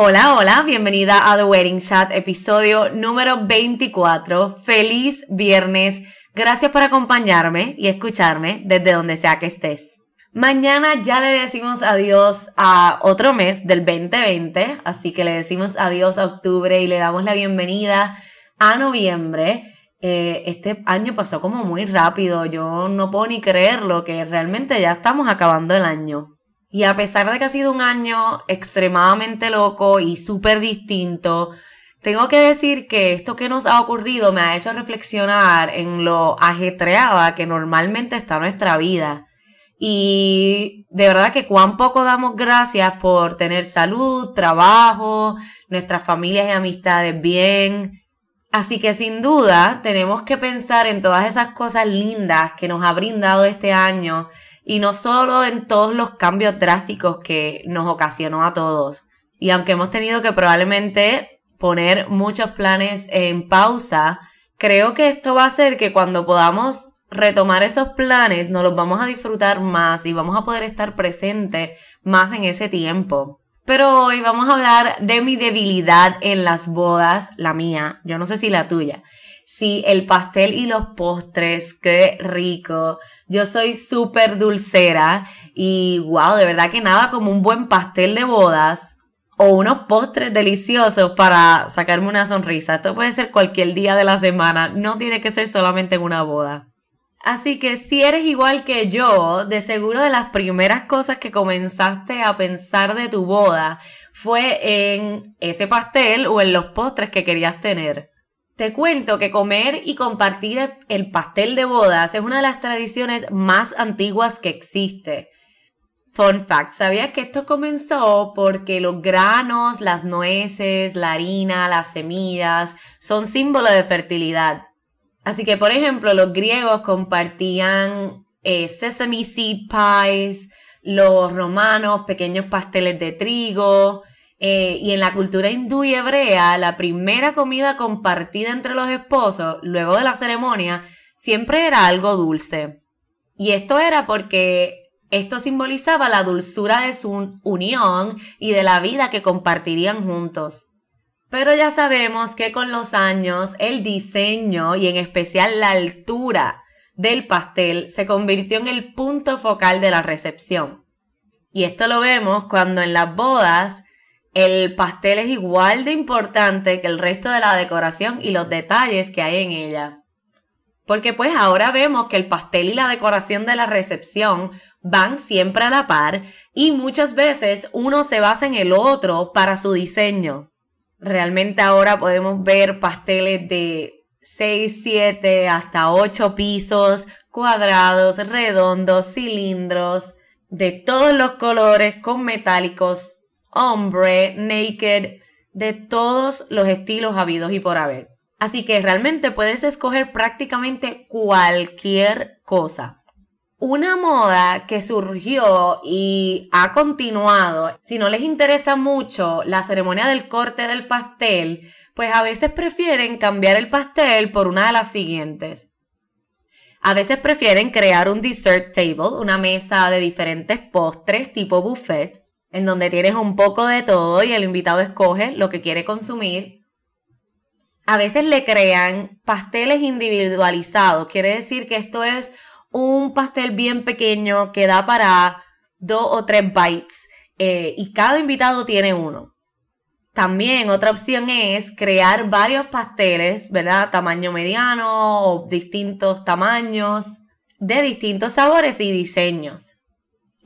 Hola, hola, bienvenida a The Wedding Chat, episodio número 24. Feliz viernes Gracias por acompañarme y escucharme desde donde sea que estés. Mañana ya le decimos adiós a otro mes del 2020, así que le decimos adiós a octubre y le damos la bienvenida a noviembre. Eh, este año pasó como muy rápido, yo no puedo ni creerlo que realmente ya estamos acabando el año. Y a pesar de que ha sido un año extremadamente loco y súper distinto, tengo que decir que esto que nos ha ocurrido me ha hecho reflexionar en lo ajetreada que normalmente está nuestra vida. Y de verdad que cuán poco damos gracias por tener salud, trabajo, nuestras familias y amistades bien. Así que sin duda tenemos que pensar en todas esas cosas lindas que nos ha brindado este año y no solo en todos los cambios drásticos que nos ocasionó a todos. Y aunque hemos tenido que probablemente poner muchos planes en pausa, creo que esto va a hacer que cuando podamos retomar esos planes, nos los vamos a disfrutar más y vamos a poder estar presentes más en ese tiempo. Pero hoy vamos a hablar de mi debilidad en las bodas, la mía, yo no sé si la tuya. Sí, el pastel y los postres, qué rico. Yo soy súper dulcera y wow, de verdad que nada como un buen pastel de bodas o unos postres deliciosos para sacarme una sonrisa. Esto puede ser cualquier día de la semana, no tiene que ser solamente en una boda. Así que si eres igual que yo, de seguro de las primeras cosas que comenzaste a pensar de tu boda fue en ese pastel o en los postres que querías tener. Te cuento que comer y compartir el pastel de bodas es una de las tradiciones más antiguas que existe. Fun fact, ¿sabías que esto comenzó porque los granos, las nueces, la harina, las semillas son símbolos de fertilidad? Así que, por ejemplo, los griegos compartían eh, sesame seed pies, los romanos pequeños pasteles de trigo, eh, y en la cultura hindú y hebrea, la primera comida compartida entre los esposos, luego de la ceremonia, siempre era algo dulce. Y esto era porque esto simbolizaba la dulzura de su unión y de la vida que compartirían juntos. Pero ya sabemos que con los años el diseño y en especial la altura del pastel se convirtió en el punto focal de la recepción. Y esto lo vemos cuando en las bodas el pastel es igual de importante que el resto de la decoración y los detalles que hay en ella. Porque pues ahora vemos que el pastel y la decoración de la recepción van siempre a la par y muchas veces uno se basa en el otro para su diseño. Realmente ahora podemos ver pasteles de 6, 7 hasta 8 pisos, cuadrados, redondos, cilindros, de todos los colores, con metálicos, hombre, naked, de todos los estilos habidos y por haber. Así que realmente puedes escoger prácticamente cualquier cosa una moda que surgió y ha continuado. Si no les interesa mucho la ceremonia del corte del pastel, pues a veces prefieren cambiar el pastel por una de las siguientes. A veces prefieren crear un dessert table, una mesa de diferentes postres tipo buffet, en donde tienes un poco de todo y el invitado escoge lo que quiere consumir. A veces le crean pasteles individualizados, quiere decir que esto es un pastel bien pequeño que da para dos o tres bites eh, y cada invitado tiene uno. También otra opción es crear varios pasteles, ¿verdad? Tamaño mediano o distintos tamaños, de distintos sabores y diseños.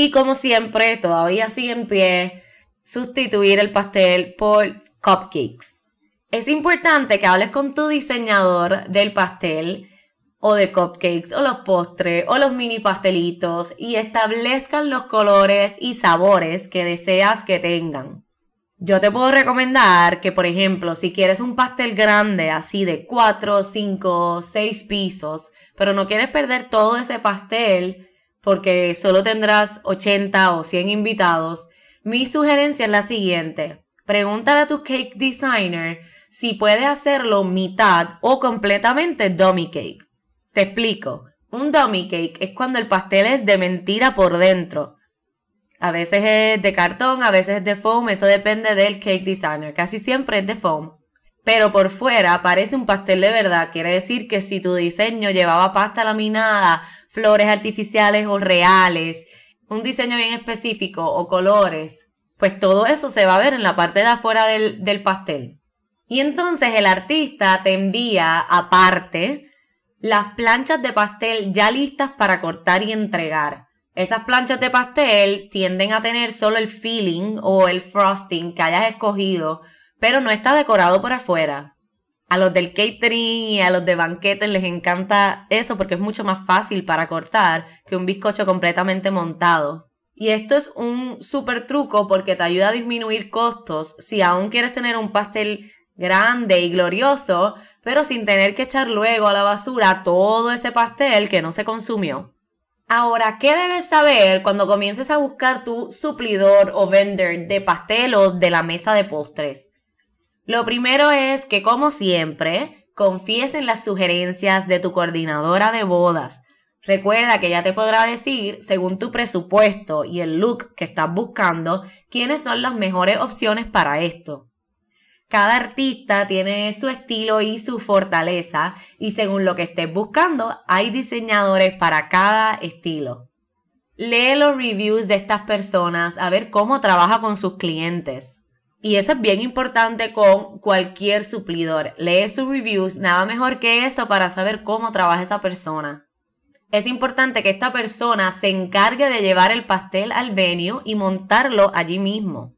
Y como siempre, todavía sigue en pie, sustituir el pastel por cupcakes. Es importante que hables con tu diseñador del pastel o de cupcakes o los postres o los mini pastelitos y establezcan los colores y sabores que deseas que tengan. Yo te puedo recomendar que, por ejemplo, si quieres un pastel grande, así de 4, 5, 6 pisos, pero no quieres perder todo ese pastel porque solo tendrás 80 o 100 invitados, mi sugerencia es la siguiente. Pregúntale a tu cake designer si puede hacerlo mitad o completamente dummy cake. Te explico. Un dummy cake es cuando el pastel es de mentira por dentro. A veces es de cartón, a veces es de foam, eso depende del cake designer. Casi siempre es de foam. Pero por fuera parece un pastel de verdad. Quiere decir que si tu diseño llevaba pasta laminada, flores artificiales o reales, un diseño bien específico o colores, pues todo eso se va a ver en la parte de afuera del, del pastel. Y entonces el artista te envía aparte las planchas de pastel ya listas para cortar y entregar. Esas planchas de pastel tienden a tener solo el filling o el frosting que hayas escogido, pero no está decorado por afuera. A los del catering y a los de banquetes les encanta eso porque es mucho más fácil para cortar que un bizcocho completamente montado. Y esto es un súper truco porque te ayuda a disminuir costos si aún quieres tener un pastel grande y glorioso, pero sin tener que echar luego a la basura todo ese pastel que no se consumió. Ahora, ¿qué debes saber cuando comiences a buscar tu suplidor o vendor de pastel o de la mesa de postres? Lo primero es que, como siempre, confíes en las sugerencias de tu coordinadora de bodas. Recuerda que ella te podrá decir, según tu presupuesto y el look que estás buscando, quiénes son las mejores opciones para esto. Cada artista tiene su estilo y su fortaleza y según lo que estés buscando, hay diseñadores para cada estilo. Lee los reviews de estas personas a ver cómo trabaja con sus clientes. Y eso es bien importante con cualquier suplidor. Lee sus reviews, nada mejor que eso para saber cómo trabaja esa persona. Es importante que esta persona se encargue de llevar el pastel al venue y montarlo allí mismo.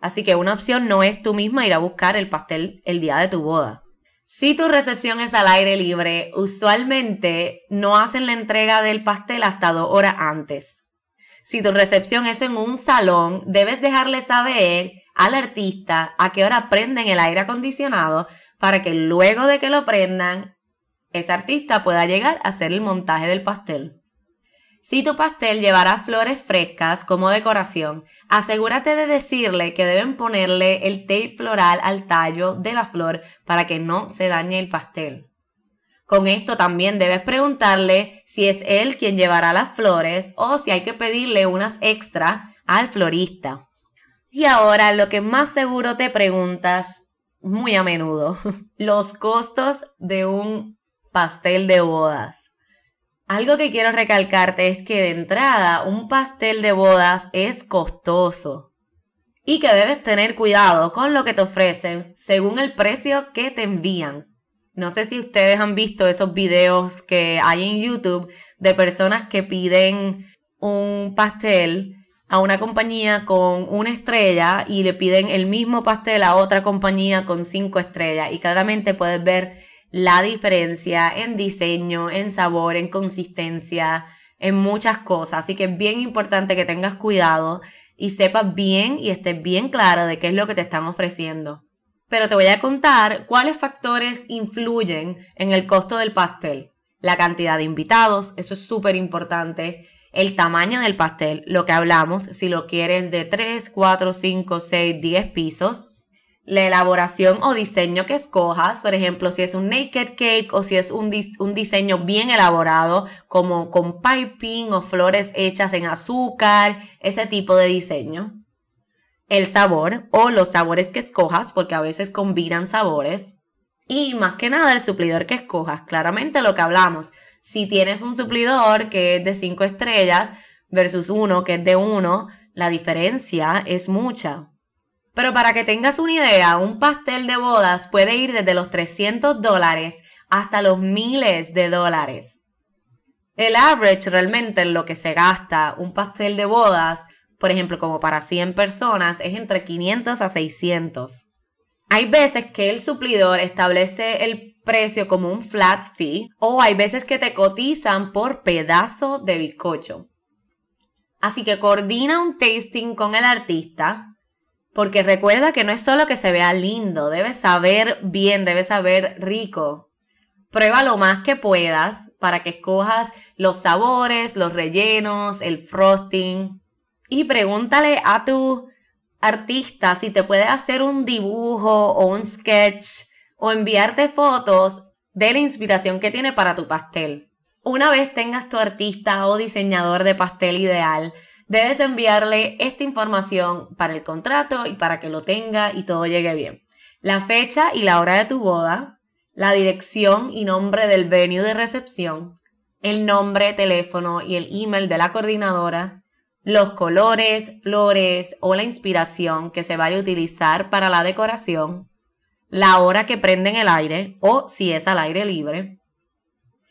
Así que una opción no es tú misma ir a buscar el pastel el día de tu boda. Si tu recepción es al aire libre, usualmente no hacen la entrega del pastel hasta dos horas antes. Si tu recepción es en un salón, debes dejarle saber al artista a qué hora prenden el aire acondicionado para que luego de que lo prendan, ese artista pueda llegar a hacer el montaje del pastel. Si tu pastel llevará flores frescas como decoración, asegúrate de decirle que deben ponerle el tape floral al tallo de la flor para que no se dañe el pastel. Con esto también debes preguntarle si es él quien llevará las flores o si hay que pedirle unas extra al florista. Y ahora lo que más seguro te preguntas muy a menudo, los costos de un pastel de bodas. Algo que quiero recalcarte es que de entrada un pastel de bodas es costoso y que debes tener cuidado con lo que te ofrecen según el precio que te envían. No sé si ustedes han visto esos videos que hay en YouTube de personas que piden un pastel a una compañía con una estrella y le piden el mismo pastel a otra compañía con cinco estrellas y claramente puedes ver la diferencia en diseño, en sabor, en consistencia, en muchas cosas. Así que es bien importante que tengas cuidado y sepas bien y estés bien claro de qué es lo que te están ofreciendo. Pero te voy a contar cuáles factores influyen en el costo del pastel. La cantidad de invitados, eso es súper importante. El tamaño del pastel, lo que hablamos, si lo quieres de 3, 4, 5, 6, 10 pisos la elaboración o diseño que escojas, por ejemplo, si es un naked cake o si es un, diseño bien elaborado, como con piping o flores hechas en azúcar, ese tipo de diseño. El sabor o los sabores que escojas, porque a veces combinan sabores. Y más que nada el suplidor que escojas, claramente lo que hablamos. Si tienes un suplidor que es de 5 estrellas versus uno que es de 1, la diferencia es mucha. Pero para que tengas una idea, un pastel de bodas puede ir desde los 300 dólares hasta los miles de dólares. El average realmente en lo que se gasta un pastel de bodas, por ejemplo, como para 100 personas, es entre 500 a 600. Hay veces que el suplidor establece el precio como un flat fee o hay veces que te cotizan por pedazo de bizcocho. Así que coordina un tasting con el artista, porque recuerda que no es solo que se vea lindo, debe saber bien, debe saber rico. Prueba lo más que puedas para que escojas los sabores, los rellenos, el frosting. Y pregúntale a tu artista si te puede hacer un dibujo o un sketch o enviarte fotos de la inspiración que tiene para tu pastel. Una vez tengas tu artista o diseñador de pastel ideal, debes enviarle esta información para el contrato y para que lo tenga y todo llegue bien. La fecha y la hora de tu boda, la dirección y nombre del venue de recepción, el nombre, teléfono y el email de la coordinadora, los colores, flores o la inspiración que se vaya a utilizar para la decoración, la hora que prenden el aire o si es al aire libre,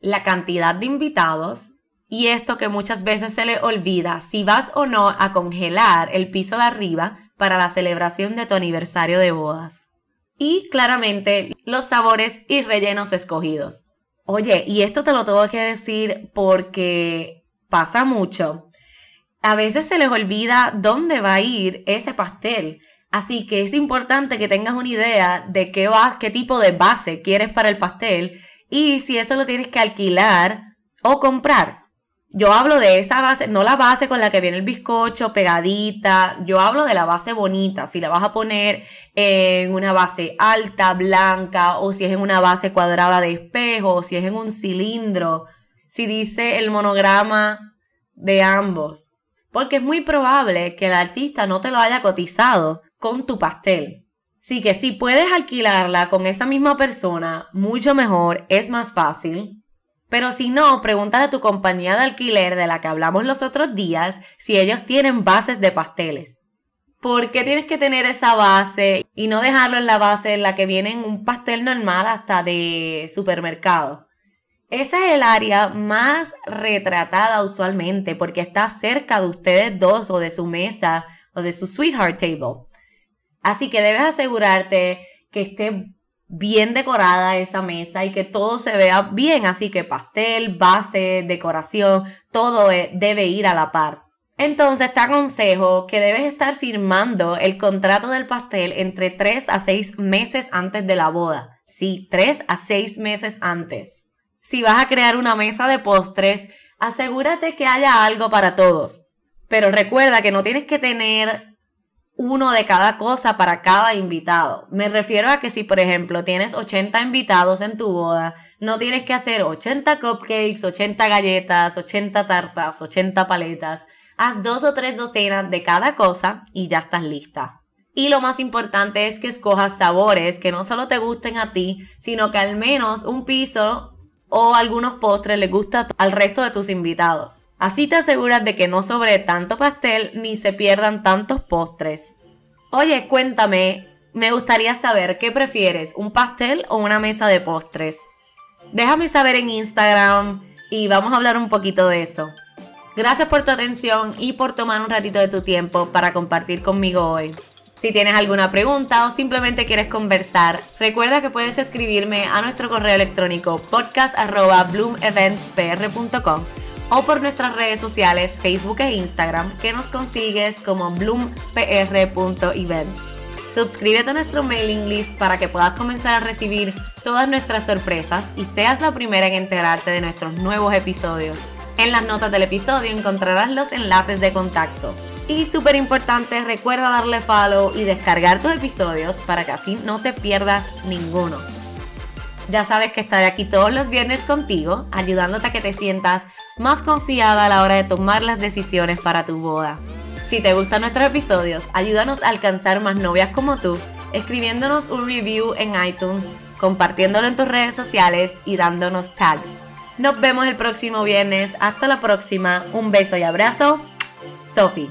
la cantidad de invitados y esto que muchas veces se le olvida, si vas o no a congelar el piso de arriba para la celebración de tu aniversario de bodas. Y claramente los sabores y rellenos escogidos. Oye, y esto te lo tengo que decir porque pasa mucho a veces se les olvida dónde va a ir ese pastel. Así que es importante que tengas una idea de qué, vas, qué tipo de base quieres para el pastel y si eso lo tienes que alquilar o comprar. Yo hablo de esa base, no la base con la que viene el bizcocho pegadita, yo hablo de la base bonita, si la vas a poner en una base alta, blanca, o si es en una base cuadrada de espejo, o si es en un cilindro, si dice el monograma de ambos. Porque es muy probable que el artista no te lo haya cotizado con tu pastel. Así que si puedes alquilarla con esa misma persona, mucho mejor, es más fácil. Pero si no, pregúntale a tu compañía de alquiler de la que hablamos los otros días si ellos tienen bases de pasteles. ¿Por qué tienes que tener esa base y no dejarlo en la base en la que viene un pastel normal hasta de supermercado? Esa es el área más retratada usualmente porque está cerca de ustedes dos o de su mesa o de su sweetheart table. Así que debes asegurarte que esté bien decorada esa mesa y que todo se vea bien. Así que pastel, base, decoración, todo e, debe ir a la par. Entonces te aconsejo que debes estar firmando el contrato del pastel entre 3 a 6 meses antes de la boda. Sí, 3 a 6 meses antes si vas a crear una mesa de postres, asegúrate que haya algo para todos. Pero recuerda que no tienes que tener uno de cada cosa para cada invitado. Me refiero a que si, por ejemplo, tienes 80 invitados en tu boda, no tienes que hacer 80 cupcakes, 80 galletas, 80 tartas, 80 paletas. Haz dos o tres docenas de cada cosa y ya estás lista. Y lo más importante es que escojas sabores que no solo te gusten a ti, sino que al menos un piso o algunos postres les gusta al resto de tus invitados. Así te aseguras de que no sobre tanto pastel ni se pierdan tantos postres. Oye, cuéntame, me gustaría saber qué prefieres, un pastel o una mesa de postres. Déjame saber en Instagram y vamos a hablar un poquito de eso. Gracias por tu atención y por tomar un ratito de tu tiempo para compartir conmigo hoy. Si tienes alguna pregunta o simplemente quieres conversar, recuerda que puedes escribirme a nuestro correo electrónico podcast.bloomeventspr.com o por nuestras redes sociales Facebook e Instagram que nos consigues como bloompr.events. Suscríbete a nuestro mailing list para que puedas comenzar a recibir todas nuestras sorpresas y seas la primera en enterarte de nuestros nuevos episodios. En las notas del episodio encontrarás los enlaces de contacto. Y súper importante, recuerda darle follow y descargar tus episodios para que así no te pierdas ninguno. Ya sabes que estaré aquí todos los viernes contigo, ayudándote a que te sientas más confiada a la hora de tomar las decisiones para tu boda. Si te gustan nuestros episodios, ayúdanos a alcanzar más novias como tú, escribiéndonos un review en iTunes, compartiéndolo en tus redes sociales y dándonos tag. Nos vemos el próximo viernes. Hasta la próxima. Un beso y abrazo. Sophie.